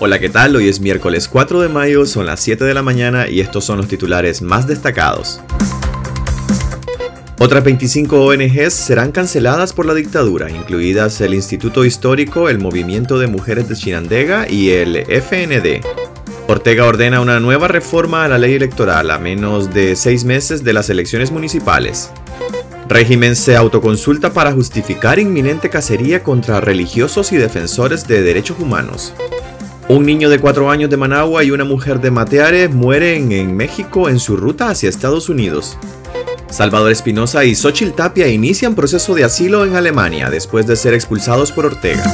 Hola, ¿qué tal? Hoy es miércoles 4 de mayo, son las 7 de la mañana y estos son los titulares más destacados. Otras 25 ONGs serán canceladas por la dictadura, incluidas el Instituto Histórico, el Movimiento de Mujeres de Chinandega y el FND. Ortega ordena una nueva reforma a la ley electoral a menos de seis meses de las elecciones municipales. Régimen se autoconsulta para justificar inminente cacería contra religiosos y defensores de derechos humanos. Un niño de 4 años de Managua y una mujer de Mateare mueren en México en su ruta hacia Estados Unidos. Salvador Espinosa y Xochitl Tapia inician proceso de asilo en Alemania después de ser expulsados por Ortega.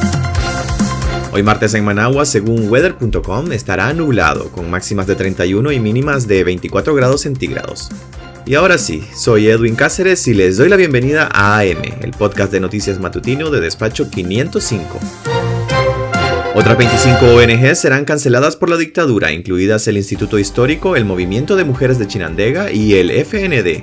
Hoy martes en Managua, según weather.com, estará nublado, con máximas de 31 y mínimas de 24 grados centígrados. Y ahora sí, soy Edwin Cáceres y les doy la bienvenida a AM, el podcast de noticias matutino de Despacho 505. Otras 25 ONGs serán canceladas por la dictadura, incluidas el Instituto Histórico, el Movimiento de Mujeres de Chinandega y el FND.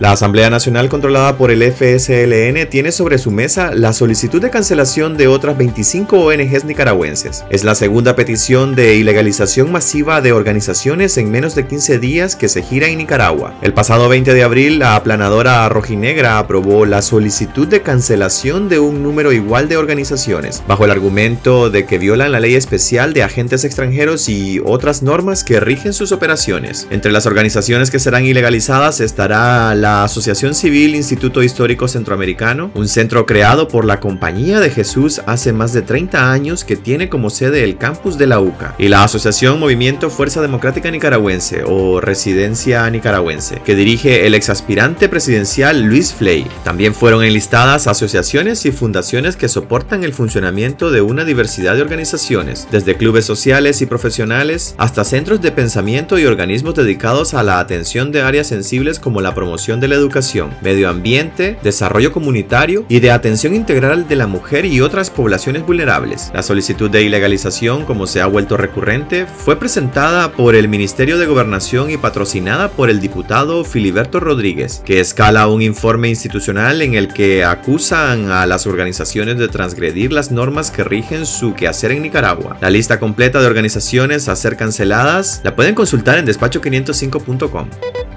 La Asamblea Nacional controlada por el FSLN tiene sobre su mesa la solicitud de cancelación de otras 25 ONGs nicaragüenses. Es la segunda petición de ilegalización masiva de organizaciones en menos de 15 días que se gira en Nicaragua. El pasado 20 de abril, la aplanadora rojinegra aprobó la solicitud de cancelación de un número igual de organizaciones, bajo el argumento de que violan la ley especial de agentes extranjeros y otras normas que rigen sus operaciones. Entre las organizaciones que serán ilegalizadas estará la la Asociación Civil Instituto Histórico Centroamericano, un centro creado por la Compañía de Jesús hace más de 30 años que tiene como sede el campus de la UCA, y la Asociación Movimiento Fuerza Democrática Nicaragüense o Residencia Nicaragüense, que dirige el exaspirante presidencial Luis Fley. También fueron enlistadas asociaciones y fundaciones que soportan el funcionamiento de una diversidad de organizaciones, desde clubes sociales y profesionales hasta centros de pensamiento y organismos dedicados a la atención de áreas sensibles como la promoción de la educación, medio ambiente, desarrollo comunitario y de atención integral de la mujer y otras poblaciones vulnerables. La solicitud de ilegalización, como se ha vuelto recurrente, fue presentada por el Ministerio de Gobernación y patrocinada por el diputado Filiberto Rodríguez, que escala un informe institucional en el que acusan a las organizaciones de transgredir las normas que rigen su quehacer en Nicaragua. La lista completa de organizaciones a ser canceladas la pueden consultar en despacho505.com.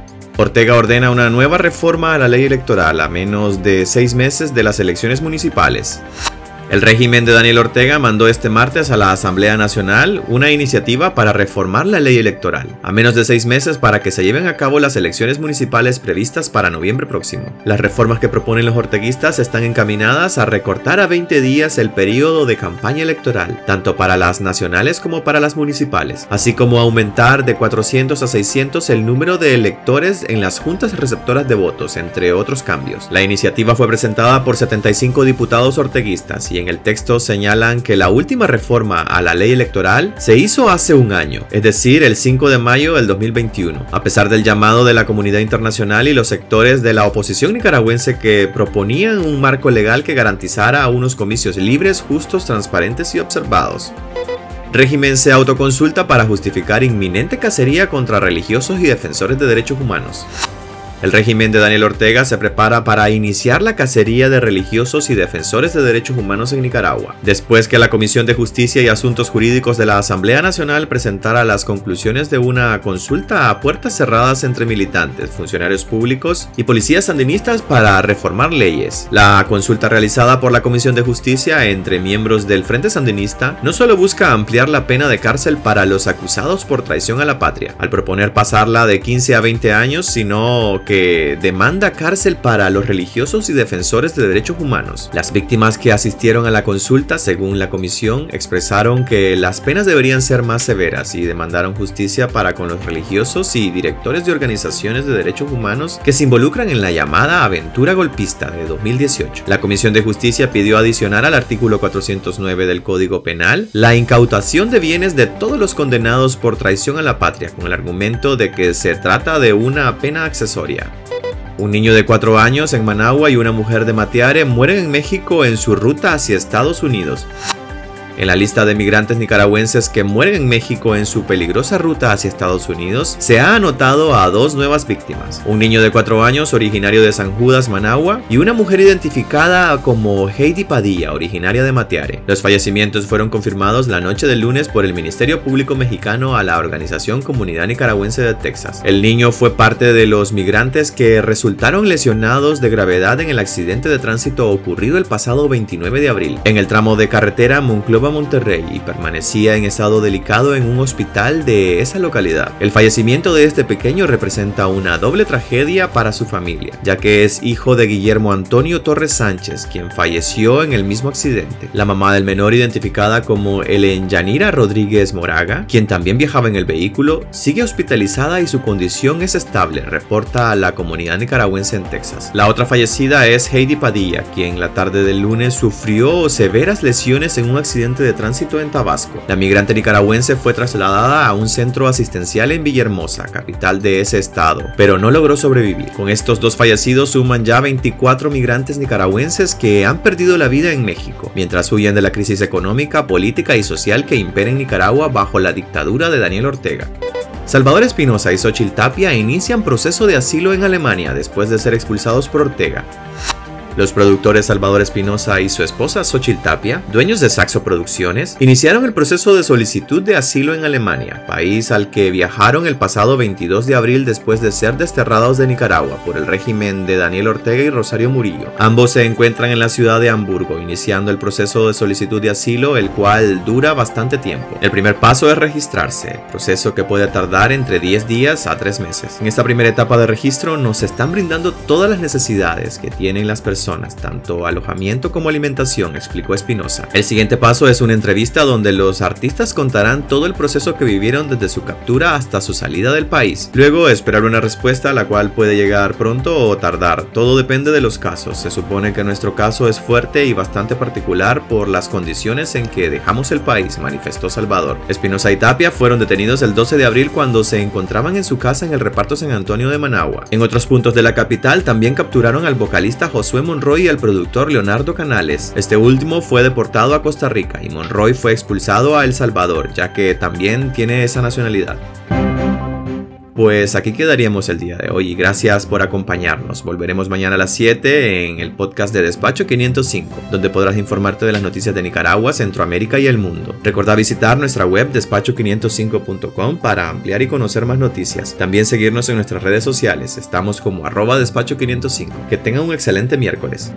Ortega ordena una nueva reforma a la ley electoral a menos de seis meses de las elecciones municipales. El régimen de Daniel Ortega mandó este martes a la Asamblea Nacional una iniciativa para reformar la ley electoral, a menos de seis meses para que se lleven a cabo las elecciones municipales previstas para noviembre próximo. Las reformas que proponen los orteguistas están encaminadas a recortar a 20 días el periodo de campaña electoral, tanto para las nacionales como para las municipales, así como aumentar de 400 a 600 el número de electores en las juntas receptoras de votos, entre otros cambios. La iniciativa fue presentada por 75 diputados orteguistas y en el texto señalan que la última reforma a la ley electoral se hizo hace un año, es decir, el 5 de mayo del 2021, a pesar del llamado de la comunidad internacional y los sectores de la oposición nicaragüense que proponían un marco legal que garantizara unos comicios libres, justos, transparentes y observados. Régimen se autoconsulta para justificar inminente cacería contra religiosos y defensores de derechos humanos. El régimen de Daniel Ortega se prepara para iniciar la cacería de religiosos y defensores de derechos humanos en Nicaragua, después que la Comisión de Justicia y Asuntos Jurídicos de la Asamblea Nacional presentara las conclusiones de una consulta a puertas cerradas entre militantes, funcionarios públicos y policías sandinistas para reformar leyes. La consulta realizada por la Comisión de Justicia entre miembros del Frente Sandinista no solo busca ampliar la pena de cárcel para los acusados por traición a la patria, al proponer pasarla de 15 a 20 años, sino que demanda cárcel para los religiosos y defensores de derechos humanos. Las víctimas que asistieron a la consulta, según la comisión, expresaron que las penas deberían ser más severas y demandaron justicia para con los religiosos y directores de organizaciones de derechos humanos que se involucran en la llamada aventura golpista de 2018. La Comisión de Justicia pidió adicionar al artículo 409 del Código Penal la incautación de bienes de todos los condenados por traición a la patria, con el argumento de que se trata de una pena accesoria. Un niño de 4 años en Managua y una mujer de Matiare mueren en México en su ruta hacia Estados Unidos. En la lista de migrantes nicaragüenses que mueren en México en su peligrosa ruta hacia Estados Unidos, se ha anotado a dos nuevas víctimas. Un niño de 4 años originario de San Judas, Managua, y una mujer identificada como Heidi Padilla, originaria de Mateare. Los fallecimientos fueron confirmados la noche del lunes por el Ministerio Público Mexicano a la organización Comunidad Nicaragüense de Texas. El niño fue parte de los migrantes que resultaron lesionados de gravedad en el accidente de tránsito ocurrido el pasado 29 de abril en el tramo de carretera Monclova-Monterrey y permanecía en estado delicado en un hospital de esa localidad. El fallecimiento de este pequeño representa una doble tragedia para su familia, ya que es hijo de Guillermo Antonio Torres Sánchez, quien falleció en el mismo accidente. La mamá del menor identificada como Ellen Yanira Rodríguez Moraga, quien también viajaba en el vehículo, sigue hospitalizada y su condición es estable, reporta a la comunidad nicaragüense en Texas. La otra fallecida es Heidi Padilla, quien la tarde del lunes sufrió severas lesiones en un accidente de tránsito en Tabasco. La migrante nicaragüense fue trasladada a un centro asistencial en Villahermosa, capital de ese estado, pero no logró sobrevivir. Con estos dos fallecidos suman ya 24 migrantes nicaragüenses que han perdido la vida en México, mientras huyen de la crisis económica, política y social que impera en Nicaragua bajo la dictadura de Daniel Ortega. Salvador Espinosa y Xochitl Tapia inician proceso de asilo en Alemania después de ser expulsados por Ortega. Los productores Salvador Espinosa y su esposa Xochitl Tapia, dueños de Saxo Producciones, iniciaron el proceso de solicitud de asilo en Alemania, país al que viajaron el pasado 22 de abril después de ser desterrados de Nicaragua por el régimen de Daniel Ortega y Rosario Murillo. Ambos se encuentran en la ciudad de Hamburgo, iniciando el proceso de solicitud de asilo, el cual dura bastante tiempo. El primer paso es registrarse, proceso que puede tardar entre 10 días a 3 meses. En esta primera etapa de registro nos están brindando todas las necesidades que tienen las personas tanto alojamiento como alimentación, explicó Espinosa. El siguiente paso es una entrevista donde los artistas contarán todo el proceso que vivieron desde su captura hasta su salida del país. Luego esperar una respuesta la cual puede llegar pronto o tardar, todo depende de los casos. Se supone que nuestro caso es fuerte y bastante particular por las condiciones en que dejamos el país, manifestó Salvador. Espinosa y Tapia fueron detenidos el 12 de abril cuando se encontraban en su casa en el reparto San Antonio de Managua. En otros puntos de la capital también capturaron al vocalista Josué Monroy y al productor Leonardo Canales. Este último fue deportado a Costa Rica y Monroy fue expulsado a El Salvador, ya que también tiene esa nacionalidad. Pues aquí quedaríamos el día de hoy y gracias por acompañarnos. Volveremos mañana a las 7 en el podcast de Despacho 505, donde podrás informarte de las noticias de Nicaragua, Centroamérica y el mundo. Recuerda visitar nuestra web despacho505.com para ampliar y conocer más noticias. También seguirnos en nuestras redes sociales. Estamos como arroba despacho505. Que tengan un excelente miércoles.